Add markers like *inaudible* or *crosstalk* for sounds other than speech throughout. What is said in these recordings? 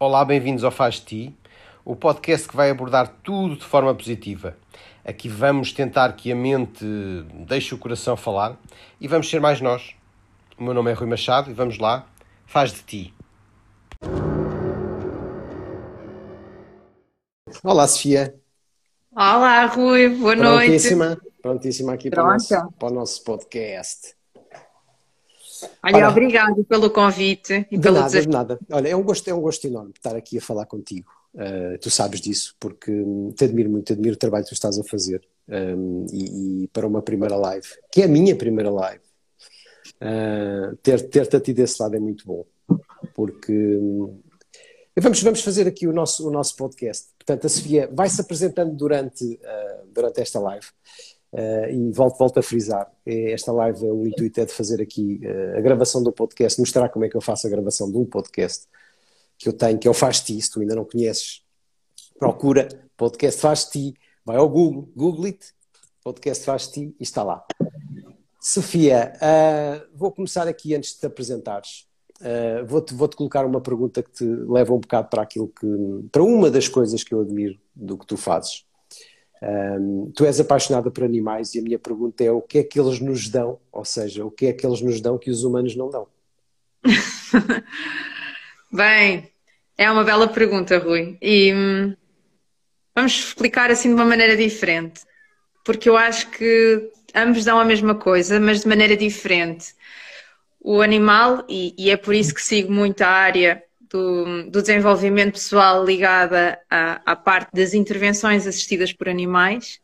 Olá, bem-vindos ao Faz Ti, o podcast que vai abordar tudo de forma positiva. Aqui vamos tentar que a mente deixe o coração falar e vamos ser mais nós. O meu nome é Rui Machado e vamos lá, faz de ti. Olá, Sofia. Olá, Rui, boa prontíssima, noite. Prontíssima aqui para o, nosso, para o nosso podcast. Olha, Ora, obrigado pelo convite e de pelo nada, desafio. De nada, Olha, é um gosto, é um gosto enorme estar aqui a falar contigo. Uh, tu sabes disso, porque te admiro muito, te admiro o trabalho que tu estás a fazer. Um, e, e, para uma primeira live, que é a minha primeira live, uh, ter-te ter a ti desse lado é muito bom. Porque um, vamos, vamos fazer aqui o nosso, o nosso podcast. Portanto, a Sofia vai se apresentando durante, uh, durante esta live. Uh, e volto, volto a frisar, esta live, o intuito é de fazer aqui uh, a gravação do podcast, mostrar como é que eu faço a gravação de um podcast que eu tenho, que é o Faz Ti, se tu ainda não conheces, procura podcast Faz Ti, vai ao Google, Google it, podcast Faz Ti e está lá. Sofia, uh, vou começar aqui antes de te apresentares. vou-te, vou-te colocar uma pergunta que te leva um bocado para aquilo que, para uma das coisas que eu admiro do que tu fazes um, tu és apaixonada por animais e a minha pergunta é o que é que eles nos dão, ou seja, o que é que eles nos dão que os humanos não dão? *laughs* Bem, é uma bela pergunta, Rui. E hum, vamos explicar assim de uma maneira diferente, porque eu acho que ambos dão a mesma coisa, mas de maneira diferente. O animal, e, e é por isso que sigo muito a área do, do desenvolvimento pessoal ligada à, à, parte das intervenções assistidas por animais,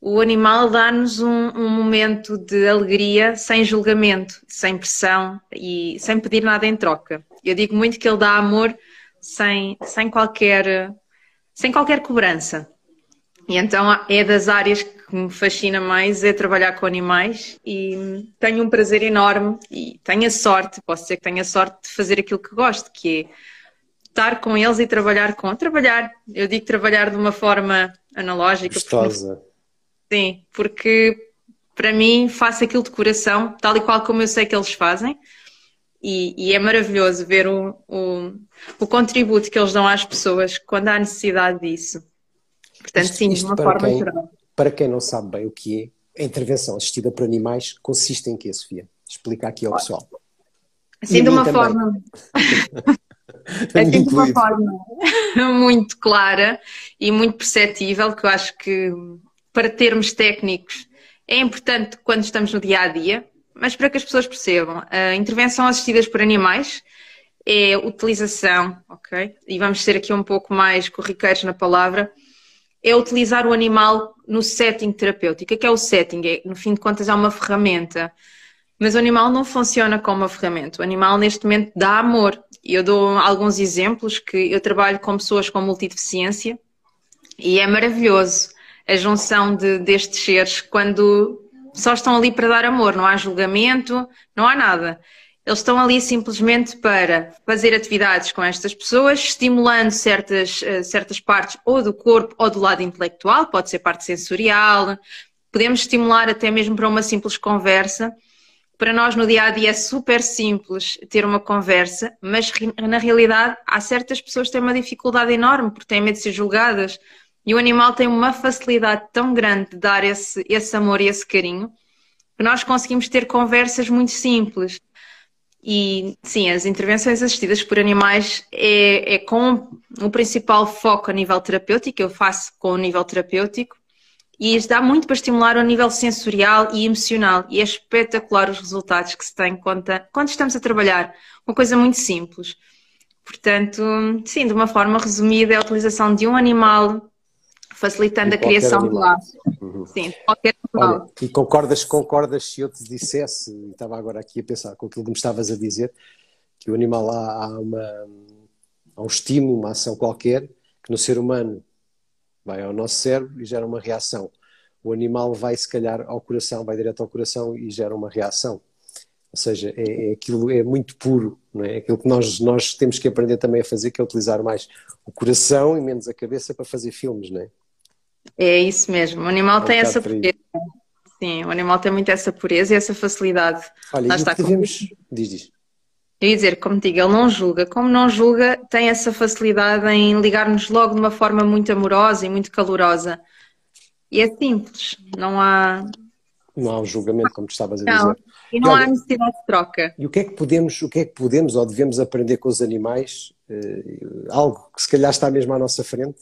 o animal dá-nos um, um, momento de alegria sem julgamento, sem pressão e sem pedir nada em troca. Eu digo muito que ele dá amor sem, sem, qualquer, sem qualquer cobrança. E então é das áreas que me fascina mais é trabalhar com animais e tenho um prazer enorme e tenho a sorte, posso dizer que tenho a sorte de fazer aquilo que gosto, que é estar com eles e trabalhar com. Trabalhar, eu digo trabalhar de uma forma analógica. Gostosa. Porque, sim, porque para mim faço aquilo de coração, tal e qual como eu sei que eles fazem. E, e é maravilhoso ver o, o, o contributo que eles dão às pessoas quando há necessidade disso. Portanto, isto, sim, isto de uma forma quem, geral. Para quem não sabe bem o que é, a intervenção assistida por animais consiste em quê, Sofia? Explica aqui ao pessoal. *laughs* Assim, de uma também. forma. assim, de uma forma muito clara e muito perceptível, que eu acho que para termos técnicos é importante quando estamos no dia a dia, mas para que as pessoas percebam, a intervenção assistidas por animais é utilização, ok? E vamos ser aqui um pouco mais corriqueiros na palavra, é utilizar o animal no setting terapêutico. O que é, o setting? É, no fim de contas, é uma ferramenta. Mas o animal não funciona como uma ferramenta. O animal, neste momento, dá amor. Eu dou alguns exemplos que eu trabalho com pessoas com multideficiência e é maravilhoso a junção de, destes seres quando só estão ali para dar amor, não há julgamento, não há nada. Eles estão ali simplesmente para fazer atividades com estas pessoas, estimulando certas, eh, certas partes ou do corpo ou do lado intelectual, pode ser parte sensorial, podemos estimular até mesmo para uma simples conversa. Para nós no dia a dia é super simples ter uma conversa, mas na realidade há certas pessoas que têm uma dificuldade enorme porque têm medo de ser julgadas e o animal tem uma facilidade tão grande de dar esse, esse amor e esse carinho que nós conseguimos ter conversas muito simples e sim, as intervenções assistidas por animais é, é com o principal foco a nível terapêutico, eu faço com o nível terapêutico, e dá muito para estimular o nível sensorial e emocional, e é espetacular os resultados que se tem quando, quando estamos a trabalhar. Uma coisa muito simples. Portanto, sim, de uma forma resumida, é a utilização de um animal facilitando a criação de laços. Uhum. Sim, qualquer Olha, e concordas, concordas se eu te dissesse, e estava agora aqui a pensar com aquilo que me estavas a dizer, que o animal há, há, uma, há um estímulo, uma ação qualquer, que no ser humano vai ao nosso cérebro e gera uma reação. O animal vai, se calhar, ao coração, vai direto ao coração e gera uma reação. Ou seja, é, é aquilo é muito puro, não é? Aquilo que nós, nós temos que aprender também a fazer, que é utilizar mais o coração e menos a cabeça para fazer filmes, não é? É isso mesmo, o animal é tem essa pureza. Sim, o animal tem muito essa pureza e essa facilidade. Olha, Lá está devemos... Diz, diz. Eu ia dizer, como digo, ele não julga. Como não julga, tem essa facilidade em ligar-nos logo de uma forma muito amorosa e muito calorosa. E é simples, não há. Não há um julgamento, como tu estavas a dizer. Não, e não há necessidade de troca. E o que é que podemos, o que é que podemos ou devemos aprender com os animais? Uh, algo que se calhar está mesmo à nossa frente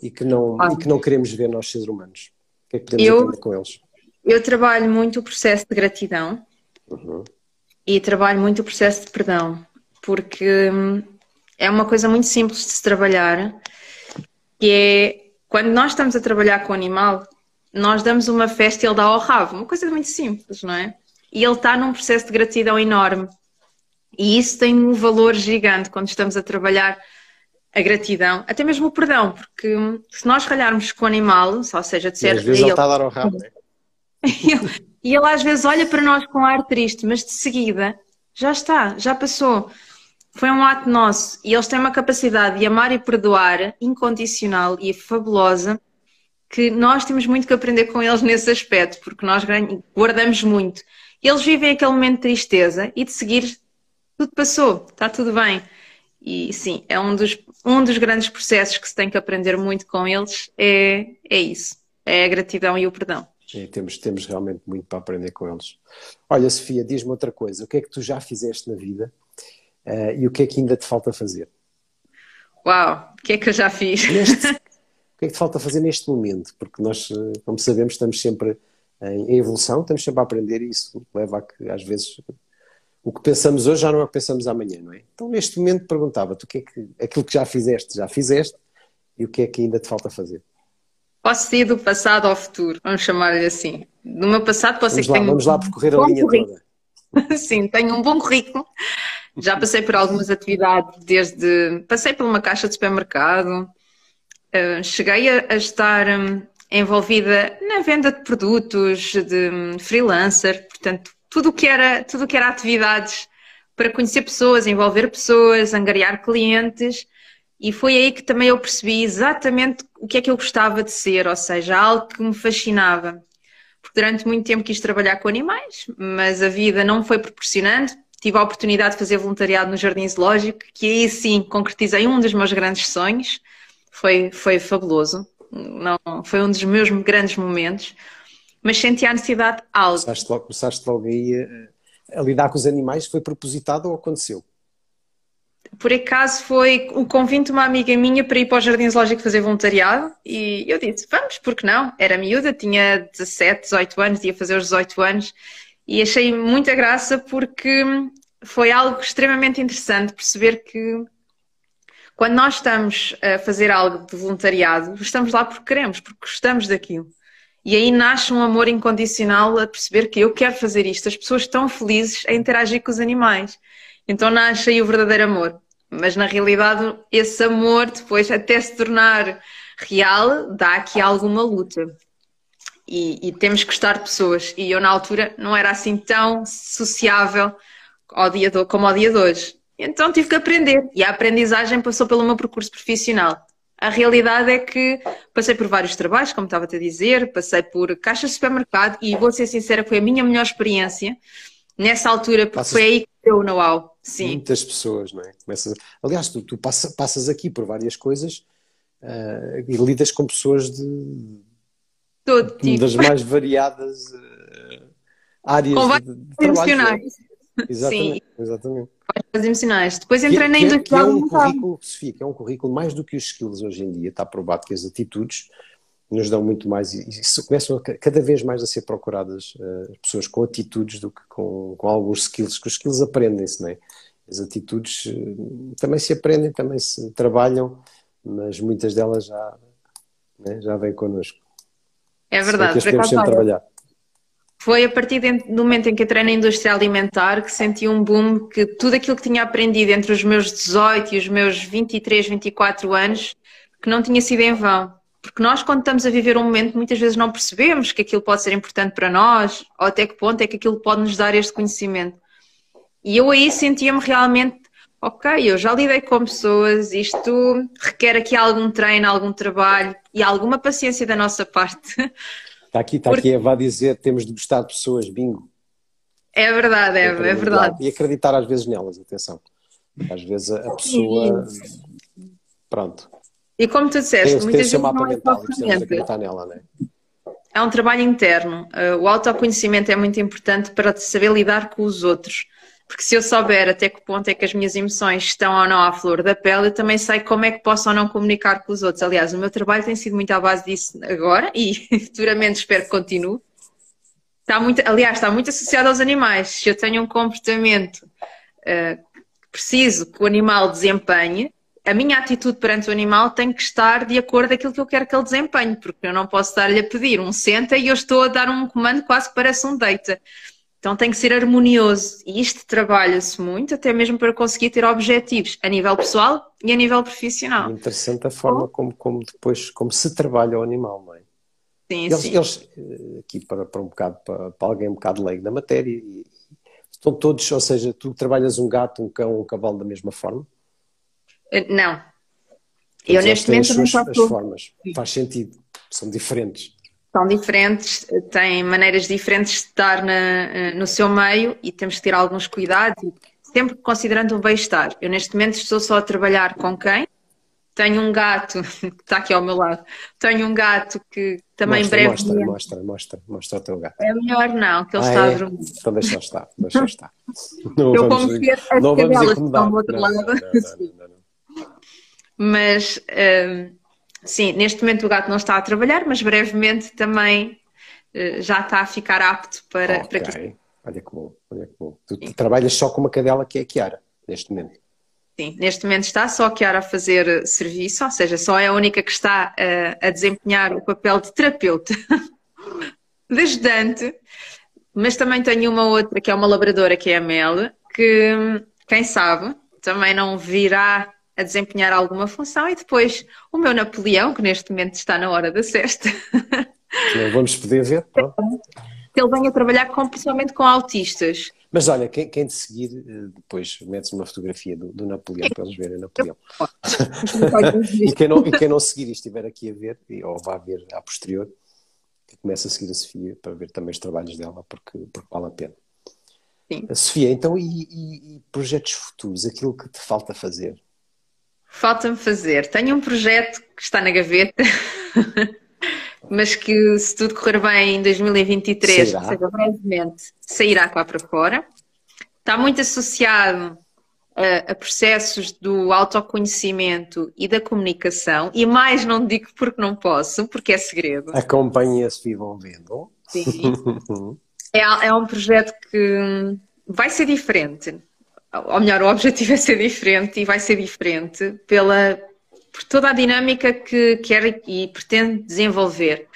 e que não, ah. e que não queremos ver nós seres humanos. O que é que podemos eu, aprender com eles? Eu trabalho muito o processo de gratidão. Uhum e trabalho muito o processo de perdão, porque hum, é uma coisa muito simples de se trabalhar, que é quando nós estamos a trabalhar com o animal, nós damos uma festa e ele dá ao rabo, uma coisa muito simples, não é? E ele está num processo de gratidão enorme. E isso tem um valor gigante quando estamos a trabalhar a gratidão, até mesmo o perdão, porque hum, se nós ralharmos com o animal, ou seja, de certo. Às vezes ele, ele está a dar ao rabo, né? *laughs* E ele às vezes olha para nós com ar triste, mas de seguida já está, já passou. Foi um ato nosso e eles têm uma capacidade de amar e perdoar incondicional e fabulosa que nós temos muito que aprender com eles nesse aspecto, porque nós guardamos muito. Eles vivem aquele momento de tristeza e de seguir tudo passou, está tudo bem. E sim, é um dos, um dos grandes processos que se tem que aprender muito com eles, é, é isso, é a gratidão e o perdão. E temos, temos realmente muito para aprender com eles. Olha, Sofia, diz-me outra coisa. O que é que tu já fizeste na vida uh, e o que é que ainda te falta fazer? Uau, o que é que eu já fiz? Neste, *laughs* o que é que te falta fazer neste momento? Porque nós, eh, como sabemos, estamos sempre em evolução, estamos sempre a aprender e isso leva a que, às vezes, o que pensamos hoje já não é o que pensamos amanhã, não é? Então, neste momento, perguntava-te o que é que, aquilo que já fizeste, já fizeste e o que é que ainda te falta fazer? Posso ir do passado ao futuro, vamos chamar-lhe assim. Do meu passado posso vamos ser lá, que tenho Vamos um lá percorrer a linha currículo. toda. *laughs* Sim, tenho um bom currículo. Já passei por algumas atividades, desde. Passei por uma caixa de supermercado, uh, cheguei a, estar um, envolvida na venda de produtos, de um, freelancer, portanto, tudo que era, tudo que era atividades para conhecer pessoas, envolver pessoas, angariar clientes e foi aí que também eu percebi exatamente o que é que eu gostava de ser, ou seja, algo que me fascinava. Porque durante muito tempo quis trabalhar com animais, mas a vida não foi proporcionando. Tive a oportunidade de fazer voluntariado no Jardim Zoológico, que aí sim concretizei um dos meus grandes sonhos. Foi, foi fabuloso. Não, foi um dos meus grandes momentos. Mas senti a necessidade de algo. Começaste logo, começaste logo aí a, a lidar com os animais, foi propositado ou aconteceu? por acaso foi o convite de uma amiga minha para ir para o Jardim Zoológico fazer voluntariado e eu disse, vamos, porque não? Era miúda, tinha 17, 18 anos, ia fazer os 18 anos e achei muita graça porque foi algo extremamente interessante perceber que quando nós estamos a fazer algo de voluntariado, estamos lá porque queremos, porque gostamos daquilo. E aí nasce um amor incondicional a perceber que eu quero fazer isto. As pessoas estão felizes a interagir com os animais. Então nasce aí o verdadeiro amor. Mas na realidade, esse amor, depois, até se tornar real, dá aqui alguma luta. E, e, temos que gostar de pessoas. E eu, na altura, não era assim tão sociável ao dia do, como ao dia de hoje. Então tive que aprender. E a aprendizagem passou pelo meu percurso profissional. A realidade é que passei por vários trabalhos, como estava a dizer, passei por caixas de supermercado e vou ser sincera, foi a minha melhor experiência nessa altura, porque Passas... foi aí que deu o know-how. Sim. Muitas pessoas, não é? Começas... Aliás, tu, tu passa, passas aqui por várias coisas uh, e lidas com pessoas de. Todo tipo. Das mais variadas uh, áreas com de, de trabalho. Exatamente, Sim. exatamente. Várias emocionais. Depois entrei que, na indústria. Que é, é um currículo, que é um currículo mais do que os skills hoje em dia, está provado que as atitudes nos dão muito mais e, e começam cada vez mais a ser procuradas uh, pessoas com atitudes do que com, com alguns skills, que os skills aprendem-se, não é? As atitudes uh, também se aprendem, também se trabalham, mas muitas delas já, né, já vêm connosco. É verdade, que sempre trabalhar. Foi a partir do momento em que entrei na indústria alimentar que senti um boom que tudo aquilo que tinha aprendido entre os meus 18 e os meus 23, 24 anos, que não tinha sido em vão porque nós, quando estamos a viver um momento, muitas vezes não percebemos que aquilo pode ser importante para nós, ou até que ponto é que aquilo pode nos dar este conhecimento. E eu aí sentia-me realmente, ok, eu já lidei com pessoas, isto requer aqui algum treino, algum trabalho e alguma paciência da nossa parte. Está aqui, está porque... aqui a dizer temos de gostar de pessoas, bingo. É verdade, é, é verdade. E acreditar às vezes nelas, atenção. Às vezes a, pessoa. Pronto. E como tu disseste, tem, muitas tem vezes. Não é acreditar nela, não é? É um trabalho interno. Eh, o autoconhecimento é muito importante para saber lidar com os outros. Porque se eu souber até que ponto é que as minhas emoções estão ou não à flor da pele, eu também sei como é que posso ou não comunicar com os outros. Aliás, o meu trabalho tem sido muito à base disso agora e *laughs* futuramente espero que continue. Está muito, aliás, está muito associado aos animais. Se eu tenho um comportamento uh, preciso que o animal desempenhe, a minha atitude perante o animal tem que estar de acordo com aquilo que eu quero que ele desempenhe, porque eu não posso estar-lhe a pedir um senta e eu estou a dar um comando quase que parece um deita. Então tem que ser harmonioso e isto trabalha-se muito, até mesmo para conseguir ter objetivos a nível pessoal e a nível profissional. Interessante a forma como, como depois como se trabalha o animal, não é? Sim, eles, sim. Eles, eh, aqui para, para um bocado, para, para alguém um bocado leigo da matéria, estão todos, ou seja, tu trabalhas um gato, um cão, um cavalo da mesma forma? Eh, não. eu neste momento as, suas, as formas. Faz sentido. São diferentes são diferentes, têm maneiras diferentes de estar na, eh, no seu meio e temos que ter alguns cuidados, sempre considerando o bem-estar. Eu neste momento estou só a trabalhar com quem? Tenho um gato, *laughs* que está aqui ao meu lado, tenho um gato que também mostra, breve. Mostra, mostra, mostra, mostra o teu gato. É melhor não, que ele ah, está é? a dormir. Então deixa estar, deixa estar. *laughs* Não Eu vamos, como ver as não cadelas estão do outro não, lado. Não, não, *laughs* Mas um, Sim, neste momento o gato não está a trabalhar, mas brevemente também uh, já está a ficar apto para, okay. para que... Olha que bom, olha que bom. Tu Sim. trabalhas só com uma cadela que é a Kiara, neste momento. Sim, neste momento está só a Kiara a fazer eh, serviço, ou seja, só é a única que está uh, a desempenhar o papel de terapeuta, *laughs* de ajudante, mas também tenho uma outra que é uma labradora, que é a Mel, que quem sabe também não virá a desempenhar alguma função e depois o meu Napoleão, que neste momento está na hora da cesta. vamos poder ver. Pronto. Ele venha trabalhar com, principalmente com autistas. Mas olha, quem, quem te seguir, eh, depois metes uma fotografia do, do Napoleão para eles verem Napoleão. *laughs* e, quem não, e quem não seguir e estiver aqui a ver, ou vá ver a posterior, que comece a seguir a Sofia para ver também os trabalhos dela, porque, porque vale a pena. Sim. Sofia, então, e, e, e projetos futuros? Aquilo que te falta fazer? Falta-me fazer. Tenho um projeto que está na gaveta, *laughs* mas que, se tudo correr bem em 2023, sairá. seja brevemente, sairá cá para fora. Está muito associado a, a, processos do autoconhecimento e da comunicação, e mais não digo porque não posso, porque é segredo. Acompanha-se e vão vendo. Sim. *laughs* é, é um projeto que vai ser diferente ou melhor, o objetivo *laughs* é ser diferente e vai ser diferente pela, por toda a dinâmica que quer e pretende desenvolver.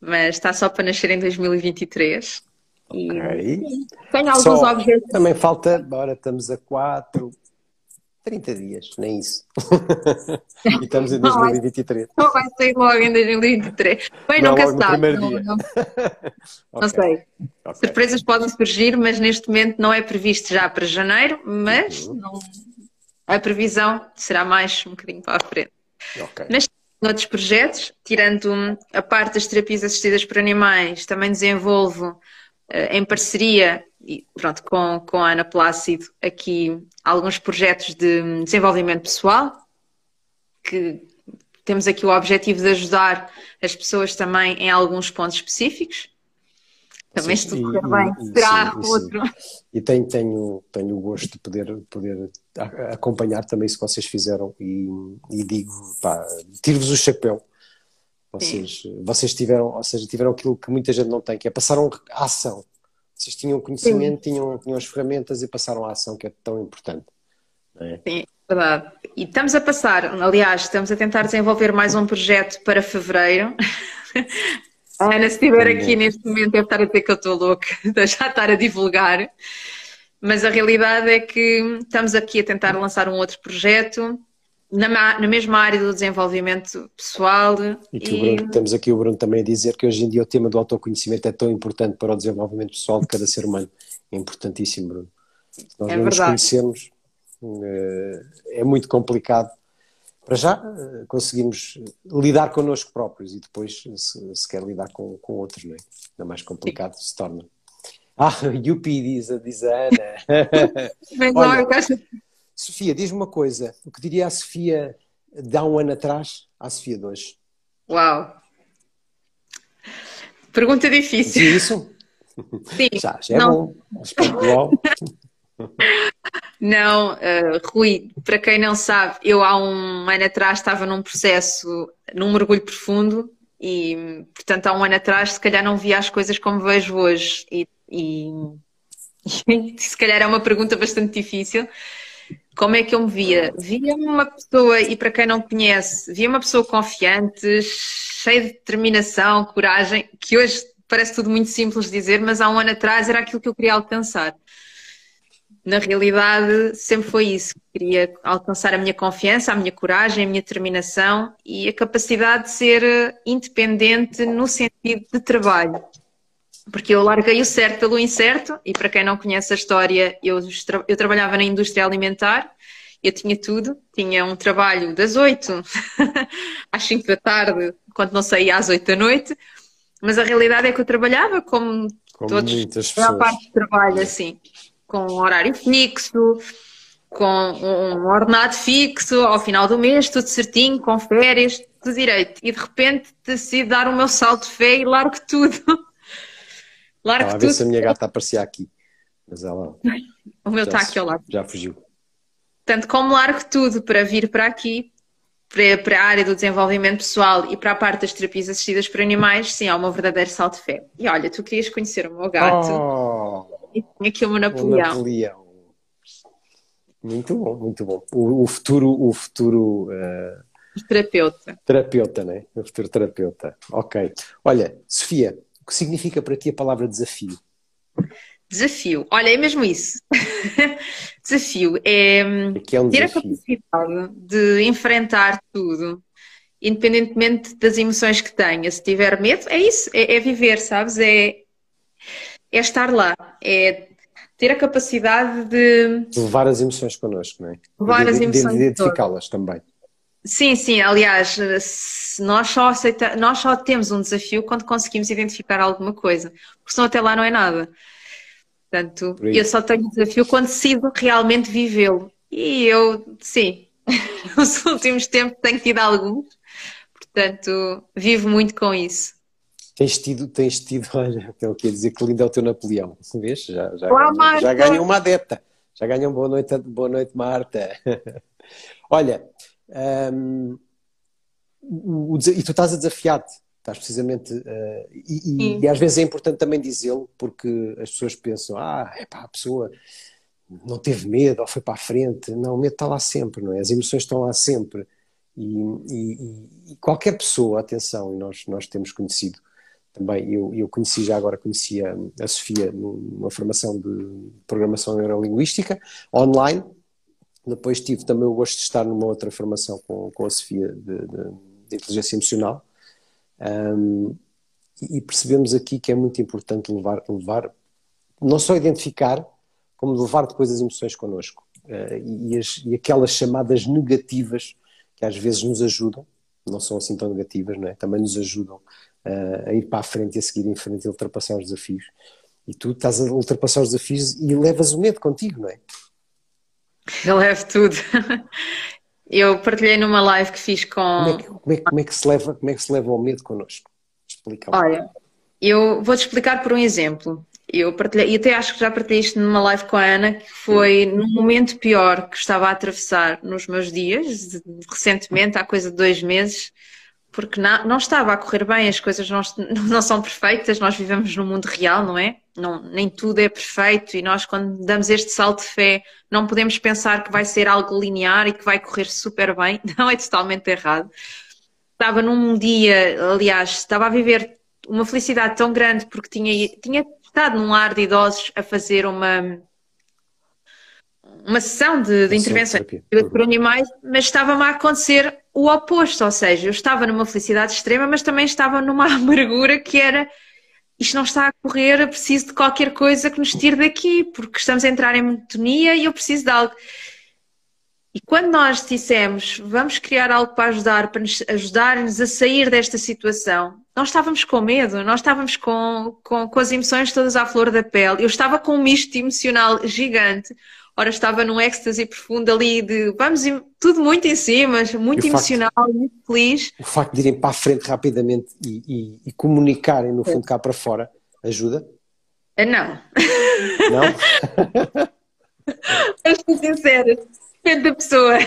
Mas está só para nascer em 2023. Ok. E tenho alguns só, objetivos. Também falta, agora estamos a 4, 30 dias, nem isso. *laughs* e estamos em 2023. Não vai sair logo em 2023. Bem, não, nunca se sabe. Não, não, não *laughs* sei. Okay. Surpresas podem surgir, mas neste momento não é previsto já para janeiro, mas uhum. não... a previsão será mais um bocadinho para a frente. Okay. Mas outros projetos, tirando a parte das terapias assistidas por animais, também desenvolvo em parceria e pronto, com, com a Ana Plácido aqui alguns projetos de desenvolvimento pessoal, que temos aqui o objetivo de ajudar as pessoas também em alguns pontos específicos. Também sim, se tudo bem, e, será sim, outro. Sim. E tenho, tenho, tenho o gosto de poder, poder acompanhar também isso que vocês fizeram e, e digo, pá, tiro-vos o chapéu. Vocês, vocês tiveram, ou seja, tiveram aquilo que muita gente não tem, que é passaram a ação. Vocês tinham conhecimento, tinham, tinham as ferramentas e passaram à ação, que é tão importante. É? Sim, é verdade. E estamos a passar, aliás, estamos a tentar desenvolver mais um projeto para fevereiro. A *laughs* Ana, se estiver aqui neste momento, deve estar a dizer que eu estou louca, *laughs* de já estar a divulgar. Mas a realidade é que estamos aqui a tentar lançar um outro projeto na, na mesma área do desenvolvimento pessoal. E, que e... Bruno, temos aqui o Bruno também a dizer que hoje em dia o tema do autoconhecimento é tão importante para o desenvolvimento pessoal de cada ser humano. É importantíssimo, Bruno. Nós é não verdade. nos conhecemos, eh, é muito complicado. Para já, eh, conseguimos lidar connosco próprios e depois, se, se quer lidar com, com outros, não é? Ainda mais complicado se torna. Ah, *laughs* Yupi, diz, diz a Ana. *laughs* Mas não, Olha, eu gosto. Sofia, diz-me uma coisa. O que diria a Sofia de há um ano atrás à Sofia de hoje? Uau! Pergunta difícil. Dizia isso? Sim. *laughs* Já, já é Não. bom. *laughs* Não, eh, Rui, para quem não sabe, eu há um ano atrás estava num processo, num mergulho profundo e, portanto, há um ano atrás, se calhar não via as coisas como vejo hoje e- e *laughs* se calhar é uma pergunta bastante difícil. Como é que eu me via? Via-me uma pessoa, e para quem não conhece, via uma pessoa confiante, cheia de determinação, coragem, que hoje parece tudo muito simples de dizer, mas há um ano atrás era aquilo que eu queria alcançar. Na realidade, sempre foi isso. Queria alcançar a minha confiança, a minha coragem, a minha determinação e a capacidade de ser eh, independente no sentido de trabalho. Porque eu larguei o certo pelo incerto, e para quem não conhece a história, eu, eu trabalhava na indústria alimentar, eu tinha tudo, tinha um trabalho das 8 *laughs* às 5 da tarde, quando não saía às 8 da noite, mas a realidade é que eu trabalhava como Como todos, muitas a pessoas. parte do trabalho, assim, com um horário fixo, com um ordenado fixo, ao final do mês, tudo certinho, com férias, tudo direito. E de repente decido dar o meu salto de fé e largo tudo. *laughs* Largo Estava a ver tudo. se a minha gata aparecia aqui. Mas ela *laughs* O meu está aqui ao lado. já fugiu. Portanto, como largo tudo para vir para aqui, para, para a área do desenvolvimento pessoal e para a parte das terapias assistidas por animais, sim, há um verdadeiro salto de fé. E olha, tu querias conhecer o meu gato Oh, e tinha aqui o meu o Napoleão. Napoleão. Muito bom, muito bom. O, o futuro, o futuro eh, terapeuta. terapeuta, né? O futuro terapeuta. Ok. Olha, Sofia, o que significa para ti a palavra desafio? Desafio. Olha, é mesmo isso. *laughs* Desafio é é um ter a desafio? capacidade de enfrentar tudo, independentemente das emoções que tenha. Se tiver medo, é isso, é, é viver, sabes? É, é estar lá, é ter a capacidade de De levar as emoções connosco, não é? Levar de, as emoções de identificá-las também. Sim, sim, aliás, nós só aceita, nós só temos um desafio quando conseguimos identificar alguma coisa, porque senão até lá não é nada. Portanto, Por eu só tenho desafio quando decido realmente vivê-lo. E eu, sim, *laughs* nos últimos tempos tenho tido alguns, portanto, vivo muito com isso. Tens tido, tens tido, *laughs* olha, é o que ia dizer que lindo é o teu Napoleão. Vês? Já, já, Olá, ganhou, já ganhou uma adepta. Já ganhou um boa noite, boa noite, Marta. *laughs* Olha, hum, o- o e tu estás a desafiar-te, estás precisamente, eh, e, e- e às vezes é importante também dizê-lo, porque as pessoas pensam, ah, é pá, a pessoa não teve medo ou foi para a frente. Não, o medo está lá sempre, não é? As emoções estão lá sempre. E, e- e- e qualquer pessoa, atenção, e nós, nós temos conhecido também, eu, eu conheci já agora, conheci a, a Sofia numa formação de programação neurolinguística online, depois tive também o gosto de estar numa outra formação com, com a Sofia de, de- de inteligência emocional Um, e percebemos aqui que é muito importante levar, levar não só identificar, como levar depois as emoções connosco Uh, e as- e aquelas chamadas negativas que às vezes nos ajudam, não são assim tão negativas, não é? também nos ajudam uh, a ir para a frente e a seguir em frente e ultrapassar os desafios. E tu estás a ultrapassar os desafios e levas o medo contigo, não é? Eu levo tudo. Eu partilhei numa live que fiz com. Como é que, como é como é que se leva, como é que se leva o medo connosco? Explica. Olha, eu vou-te explicar por um exemplo. Eu partilhei, e até acho que já partilhei isto numa live com a Ana, que foi num momento pior que estava a atravessar nos meus dias, recentemente, há coisa de dois meses, porque não, não estava a correr bem, as coisas não, *laughs* não são perfeitas, nós vivemos num mundo real, não é? Não, nem tudo é perfeito e nós, quando damos este salto de fé, não podemos pensar que vai ser algo linear e que vai correr super bem. *laughs* Não, é totalmente errado. Estava num dia, aliás, estava a viver uma felicidade tão grande porque tinha, tinha estado num lar de idosos a fazer uma, uma sessão de, de intervenções terapia. por animais, mas estava-me a acontecer o oposto, ou seja, eu estava numa felicidade extrema, mas também estava numa *laughs* amargura que era isto não está a correr, eu preciso de qualquer coisa que nos tire daqui, porque estamos a entrar em monotonia e eu preciso de algo. E quando nós dissemos vamos criar algo para ajudar, para nos ajudar-nos a sair desta situação, nós estávamos com medo, nós estávamos com, com, com as emoções todas à flor da pele. Eu estava com um misto emocional gigante. Ora, estava num êxtase profundo ali de vamos tudo muito em cima, muito emocional, facto, muito feliz. O facto de irem para a frente rapidamente e, e, e comunicarem no fundo cá para fora ajuda? Ah, não. Não? *laughs* Estou sincera, depende da pessoa.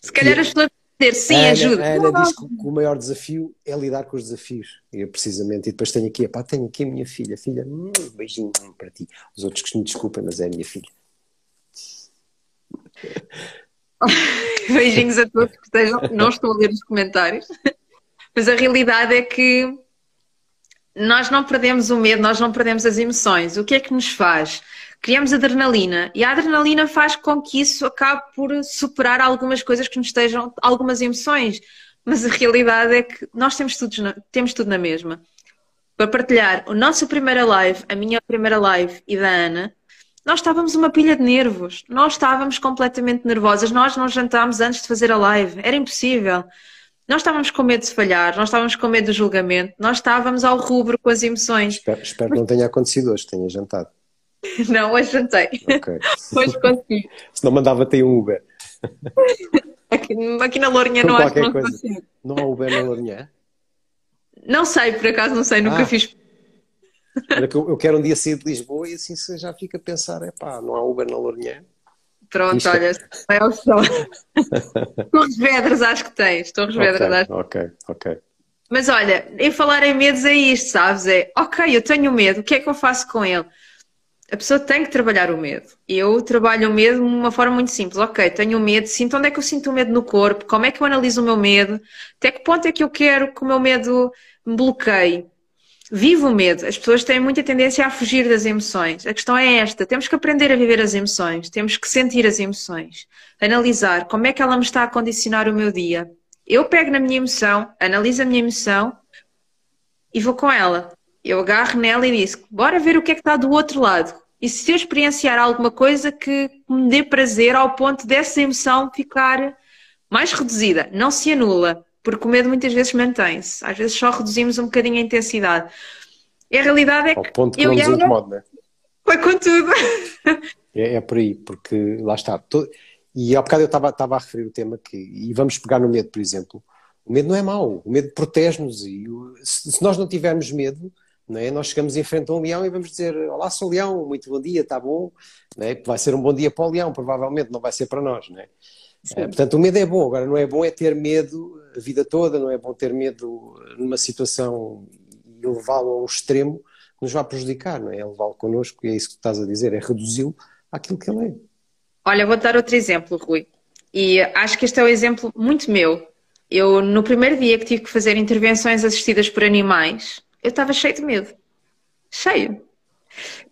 Se calhar as pessoas dizer sim, Ana, ajuda. A Ana diz que o maior desafio é lidar com os desafios. E precisamente, e depois tenho aqui, pá, tenho aqui a minha filha, filha, um beijinho para ti. Os outros que me desculpem, mas é a minha filha. *laughs* Beijinhos a todos que estejam. Não estou a ler os comentários, mas a realidade é que nós não perdemos o medo, nós não perdemos as emoções. O que é que nos faz? Criamos adrenalina e a adrenalina faz com que isso acabe por superar algumas coisas que nos estejam, algumas emoções. Mas a realidade é que nós temos tudo, temos tudo na mesma. Para partilhar a nossa primeira live, a minha primeira live e da Ana, nós estávamos uma pilha de nervos, nós estávamos completamente nervosas, nós não jantámos antes de fazer a live, era impossível. Nós estávamos com medo de falhar, nós estávamos com medo do julgamento, nós estávamos ao rubro com as emoções. Espero, espero que não tenha acontecido hoje, tenha jantado. *laughs* Não, hoje jantei. Okay. *laughs* hoje consegui. Se não mandava-te um Uber. Aqui, aqui na Lourinhã não acho que não coisa. consigo. Não há Uber na Lourinhã? Não sei, por acaso não sei, nunca ah. fiz. Olha que eu, quero um dia sair de Lisboa e assim você já fica a pensar, é pá, não há Uber na Lourinhã. Pronto, Isto olha, é a opção. Torres Vedras acho que tens, Torres okay, Vedras acho. Ok, ok. Mas olha, em falar em medos é isto, sabes? É, ok, eu tenho medo, o que é que eu faço com ele? A pessoa tem que trabalhar o medo. Eu trabalho o medo de uma forma muito simples. Ok, tenho medo, sinto onde é que eu sinto o medo no corpo, como é que eu analiso o meu medo, até que ponto é que eu quero que o meu medo me bloqueie. Vivo o medo. As pessoas têm muita tendência a fugir das emoções. A questão é esta: temos que aprender a viver as emoções, temos que sentir as emoções, analisar como é que ela me está a condicionar o meu dia. Eu pego na minha emoção, analiso a minha emoção e vou com ela. Eu agarro nela e digo: bora ver o que é que está do outro lado. E se eu experienciar alguma coisa que me dê prazer ao ponto dessa emoção ficar mais reduzida, não se anula, porque o medo muitas vezes mantém-se. Às vezes só reduzimos um bocadinho a intensidade. E a realidade é que. Ao ponto que eu não nos incomoda, né? Foi com tudo. *laughs* É, é, por aí, porque lá está. Todo... E há bocado eu estava, a referir o tema que. E vamos pegar no medo, por exemplo. O medo não é mau, o medo protege-nos. E se, se nós não tivermos medo, não é? Nós chegamos em frente a um leão e vamos dizer: Olá, sou leão, muito bom dia, está bom. Não é? Vai ser um bom dia para o leão, provavelmente, não vai ser para nós. Não é? É, portanto, o medo é bom, agora não é bom é ter medo a vida toda, não é bom ter medo numa situação e levá-lo ao extremo que nos vai prejudicar, não é? É levá-lo connosco, e é isso que tu estás a dizer, é reduzi-lo àquilo que ele é. Olha, vou dar outro exemplo, Rui. E acho que este é um exemplo muito meu. Eu, no primeiro dia que tive que fazer intervenções assistidas por animais, eu estava cheio de medo. Cheio.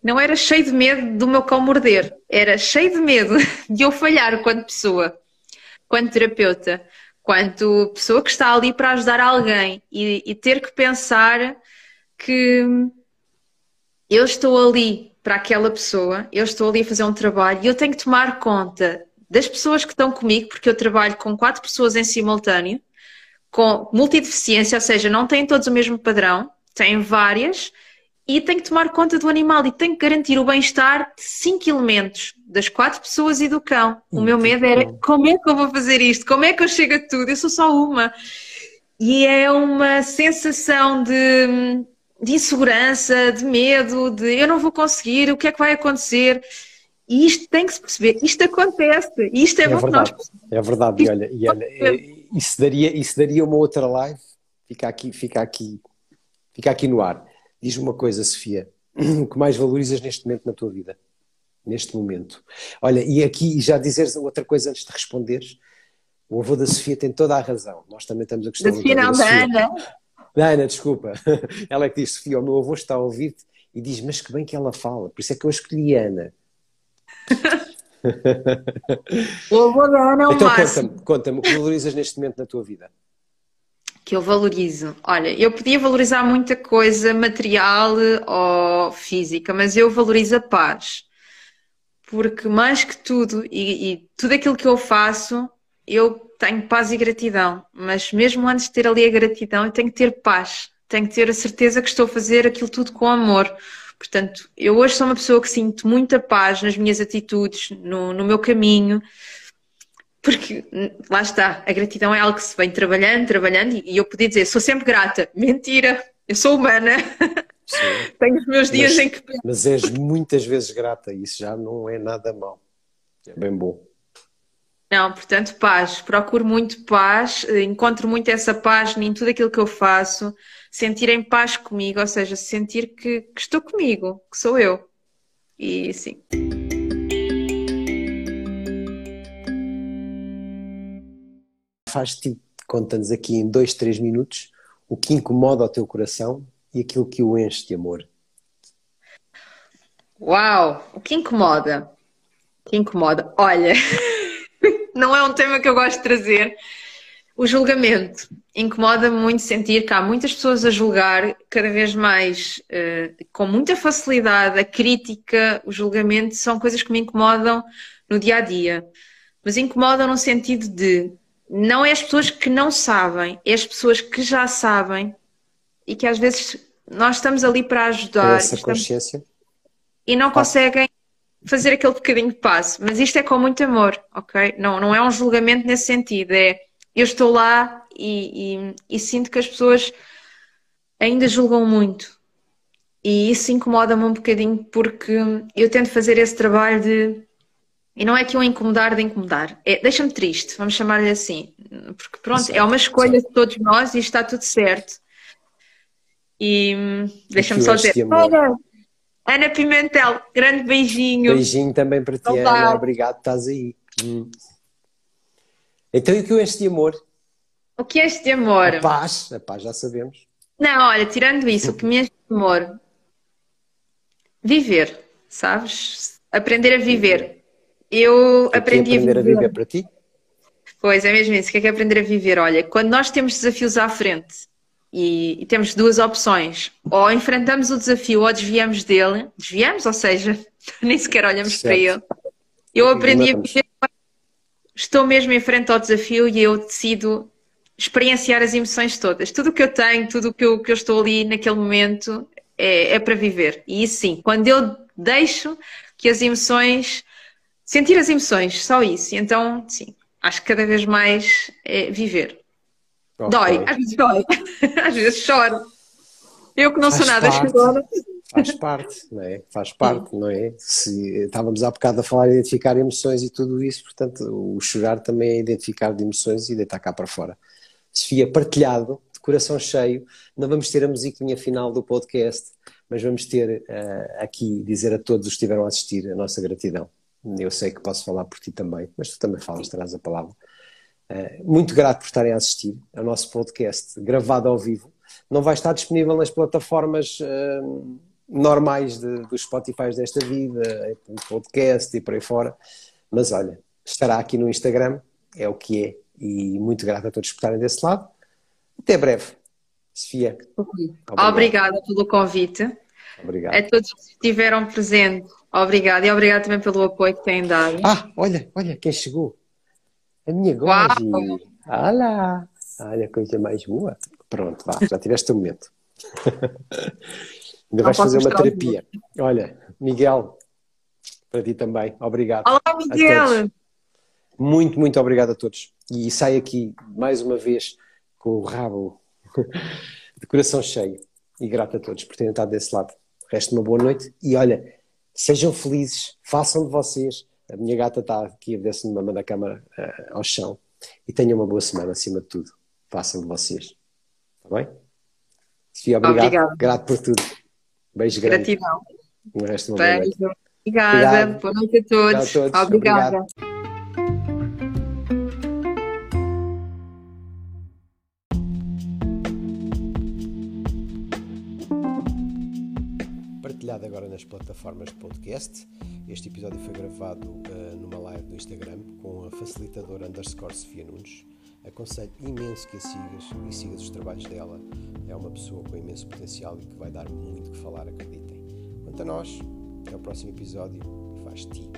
Não era cheio de medo do meu cão morder, era cheio de medo *laughs* de eu falhar quando pessoa quanto terapeuta, quanto pessoa que está ali para ajudar alguém e, e ter que pensar que eu estou ali para aquela pessoa, eu estou ali a fazer um trabalho e eu tenho que tomar conta das pessoas que estão comigo, porque eu trabalho com quatro pessoas em simultâneo, com multideficiência, ou seja, não têm todos o mesmo padrão, têm várias, e tenho que tomar conta do animal e tenho que garantir o bem-estar de cinco elementos, das quatro pessoas e do cão. O meu medo era como é que eu vou fazer isto? Como é que eu chego a tudo? Eu sou só uma. E é uma sensação de, de insegurança, de medo, de eu não vou conseguir, o que é que vai acontecer? E isto tem que se perceber, isto acontece, isto é, é bom verdade, nós... É verdade, e olha, e olha isso, daria, isso daria uma outra live, fica aqui, fica aqui, fica aqui no ar Diz-me uma coisa, Sofia, *clears throat* o que mais valorizas neste momento na tua vida? Neste momento. Olha, e aqui já dizeres outra coisa antes de responderes. O avô da Sofia tem toda a razão. Nós também estamos a gostar da Sofia, não, da Ana. Da Ana, desculpa. *laughs* Ela é que diz, Sofia, o meu avô está a ouvir-te e diz, mas que bem que ela fala. Por isso é que eu escolhi a Ana. *laughs* o avô da Ana é o então, conta-me, conta-me o que valorizas neste momento na tua vida que eu valorizo? Olha, eu podia valorizar muita coisa material ou física, mas eu valorizo a paz. Porque mais que tudo, e, e tudo aquilo que eu faço, eu tenho paz e gratidão, mas mesmo antes de ter ali a gratidão, eu tenho que ter paz, tenho que ter a certeza que estou a fazer aquilo tudo com amor. Portanto, eu hoje sou uma pessoa que sinto muita paz nas minhas atitudes, no, no meu caminho, porque lá está, a gratidão é algo que se vem trabalhando, trabalhando, e eu podia dizer, sou sempre grata. Mentira, eu sou humana. *laughs* Tenho os meus dias mas, em que. Mas és muitas vezes grata, isso já não é nada mal. É bem bom. Não, portanto, paz. Procuro muito paz, encontro muito essa paz em tudo aquilo que eu faço, sentir em paz comigo, ou seja, sentir que, que estou comigo, que sou eu. E sim. Faz-te, conta-nos aqui em dois, três minutos, o que incomoda o teu coração e aquilo que o enche de amor. Uau! O que incomoda? O que incomoda? Olha. *laughs* não é um tema que eu gosto de trazer. O julgamento incomoda-me muito sentir que há muitas pessoas a julgar cada vez mais uh, com muita facilidade. A crítica, o julgamento são coisas que me incomodam no dia a dia, mas incomodam no sentido de não é as pessoas que não sabem, é as pessoas que já sabem e que às vezes nós estamos ali para ajudar essa consciência e não conseguem fazer aquele bocadinho de passo, mas isto é com muito amor, ok? Não, não é um julgamento nesse sentido, é eu estou lá e, e, e sinto que as pessoas ainda julgam muito. E isso incomoda-me um bocadinho porque eu tento fazer esse trabalho de. E não é que eu incomodar de incomodar, é deixa-me triste, vamos chamar-lhe assim. Porque pronto, certo, é uma escolha certo. de todos nós e está tudo certo. E deixa-me só dizer. Olha, Ana Pimentel, grande beijinho. Beijinho também para ti, Olá. Ana. Obrigado, estás aí. Hum. Então, e o que é este amor? O que é este amor? A paz, a paz já sabemos. Não, olha, tirando isso, o que me é este amor? Viver, sabes? Aprender a viver. Eu o aprendi é aprender a viver. a viver para ti? Pois, é mesmo isso. O que é, que é aprender a viver? Olha, quando nós temos desafios à frente e, e, temos duas opções. Ou enfrentamos o desafio ou desviamos dele. Desviamos, ou seja, *laughs* nem sequer olhamos certo. para ele. Eu aprendi a viver. Estou mesmo em frente ao desafio e eu decido experienciar as emoções todas. Tudo o que eu tenho, tudo o que eu, que eu estou ali naquele momento é, é para viver. E isso sim, quando eu deixo que as emoções. Sentir as emoções, só isso. Então, sim, acho que cada vez mais é viver. Dói, às vezes dói, *laughs* às vezes choro. Eu que não Faz sou nada chorona. Faz parte, não é? Faz parte, não é? Se, estávamos há bocado a falar de identificar emoções e tudo isso, portanto, o chorar também é identificar de emoções e deitar cá para fora. Sofia, partilhado, de coração cheio, não vamos ter a musiquinha final do podcast, mas vamos ter uh, aqui dizer a todos os que estiveram a assistir a nossa gratidão. Eu sei que posso falar por ti também, mas tu também falas, terás a palavra. Eh, muito grato por estarem a assistir ao nosso podcast gravado ao vivo. Não vai estar disponível nas plataformas uh, normais de, dos Spotify desta vida, podcast e por aí fora, mas olha, estará aqui no Instagram, é o que é, e muito grato a todos por estarem desse lado. Até breve. Sofia. Obrigado. Obrigada pelo convite. Obrigado. A todos que estiveram presentes, obrigado. E obrigado também pelo apoio que têm dado. Ah, olha, olha quem chegou. A minha Goji. Olá! Olha, coisa mais boa. Pronto, vá, já tiveste o um momento. Ainda vais fazer uma terapia. Olha, Miguel, para ti também, obrigado. Olá, Miguel! Muito, muito obrigado a todos. E sai aqui mais uma vez com o rabo *laughs* de coração cheio. E grato a todos por terem estado desse lado. Resta uma boa noite e olha, sejam felizes, façam de vocês a minha gata está aqui a ver-se numa mão da cama uh, ao chão. E tenham uma boa semana acima de tudo. Façam de vocês. Está bem? Sofia, obrigado. Obrigada. Grato por tudo. Beijo grande. Gratidão. Um resto de uma Beijo. Obrigada. Obrigado. Boa noite a todos. A todos. Obrigada. Obrigado. Nas plataformas de podcast. Este episódio foi gravado uh, numa live no Instagram com a facilitadora underscore Sofia Nunes. Aconselho imenso que a sigas e sigas os trabalhos dela. É uma pessoa com imenso potencial e que vai dar muito que falar, acreditem. Quanto a nós, até o próximo episódio. Faz ti.